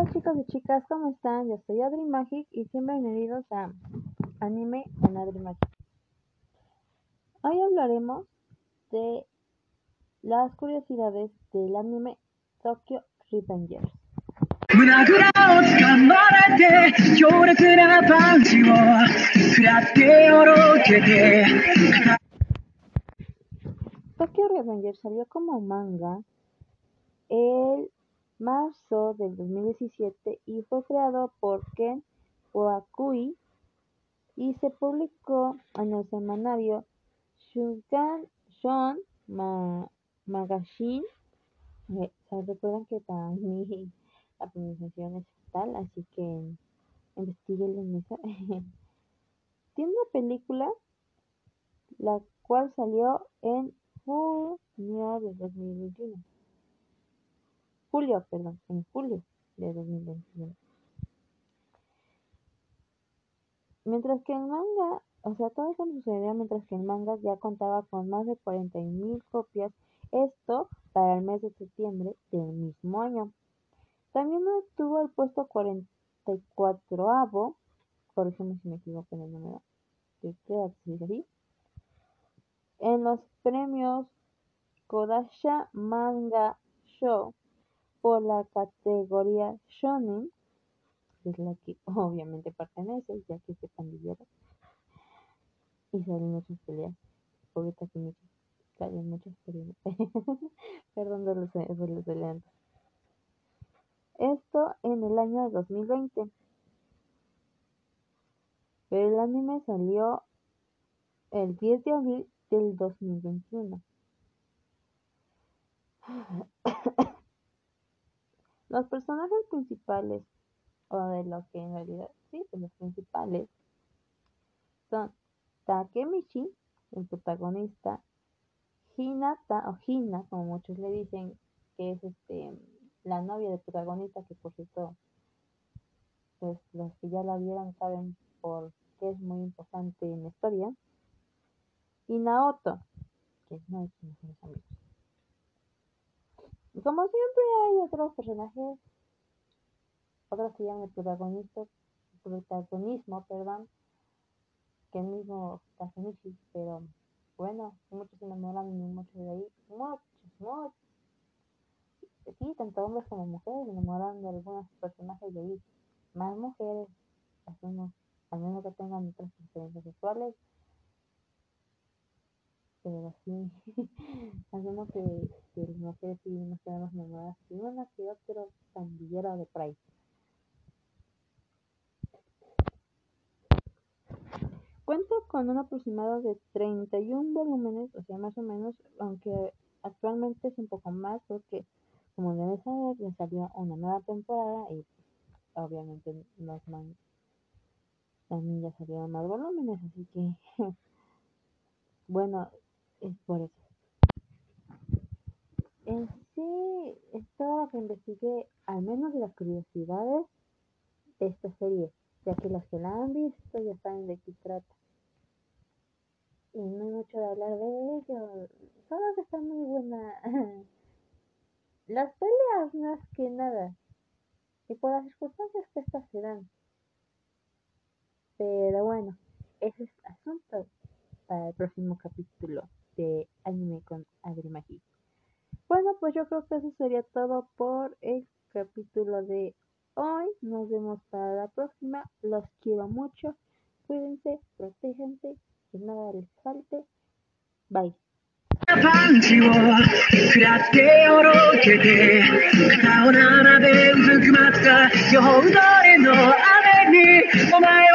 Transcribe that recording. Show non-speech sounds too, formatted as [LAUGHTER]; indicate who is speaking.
Speaker 1: Hola chicos y chicas, ¿cómo están? Yo soy Adri Magic y bienvenidos a Anime con Adri Magic. Hoy hablaremos de las curiosidades del anime Tokyo Revengers. Tokyo Revengers salió como manga el marzo del 2017 y fue creado por Ken Wakui y se publicó en el semanario Shugan Shon Magazine. Eh, recuerdan que para [LAUGHS] mí la pronunciación es tal, así que investiguen en esa. [LAUGHS] Tiene una película la cual salió en junio de 2021 julio, perdón, en julio de 2021. Mientras que el manga, o sea, todo eso sucedió mientras que el manga ya contaba con más de 40.000 copias, esto para el mes de septiembre del mismo año. También estuvo el puesto 44avo, corrígeme si me equivoco en el número, así, en los premios Kodasha Manga Show por la categoría shonen, que es la que [LAUGHS] obviamente pertenece, ya que es pandillero. Y salen muchas peleas. Pobreta que me salen muchas peleas. [LAUGHS] Perdón de los, de los Esto en el año 2020. Pero el anime salió el 10 de abril del 2021. [CLEARS THROAT] Los personajes principales, o de lo que en realidad sí, de los principales, son Takemichi, el protagonista, Hinata, o Hina, como muchos le dicen, que es este la novia del protagonista, que por cierto, pues los que ya la vieron saben por qué es muy importante en la historia, y Naoto, que no es mejores amigos. Y como siempre hay otros personajes, otros que llaman el protagonista, protagonismo, perdón, que el mismo Takemichi, pero bueno, muchos se enamoran y muchos de ahí, muchos, muchos. Sí, tanto hombres como mujeres se enamoran de algunos personajes de ahí. Más mujeres, asumo, al menos que tengan otras preferencias sexuales, pero sí, hacemos que, que las mujeres sí nos quedamos enamoradas de una que otro pandillero de Pride. Cuenta con un aproximado de 31 volúmenes, o sea, más o menos, aunque actualmente es un poco más porque, como deben saber, ya salió una nueva temporada y obviamente los man también ya salieron más volúmenes, así que, [LAUGHS] bueno, es por eso. En sí, es todo lo que investigué, al menos de las curiosidades de esta serie, ya que los que la han visto ya saben de qué trata. Y no hay mucho de hablar de ello, solo que está muy buena. [LAUGHS] Las peleas más que nada, y por las circunstancias que estas se dan. Pero bueno, ese es asunto para el próximo capítulo de anime con Adri Bueno, pues yo creo que eso sería todo por el capítulo de hoy. Nos vemos para la próxima. Los quiero mucho. Cuídense, protéjense, que nada les falte. Bye. パンチを食らっておろけて肩を並べうずくまった夜どれの雨にお前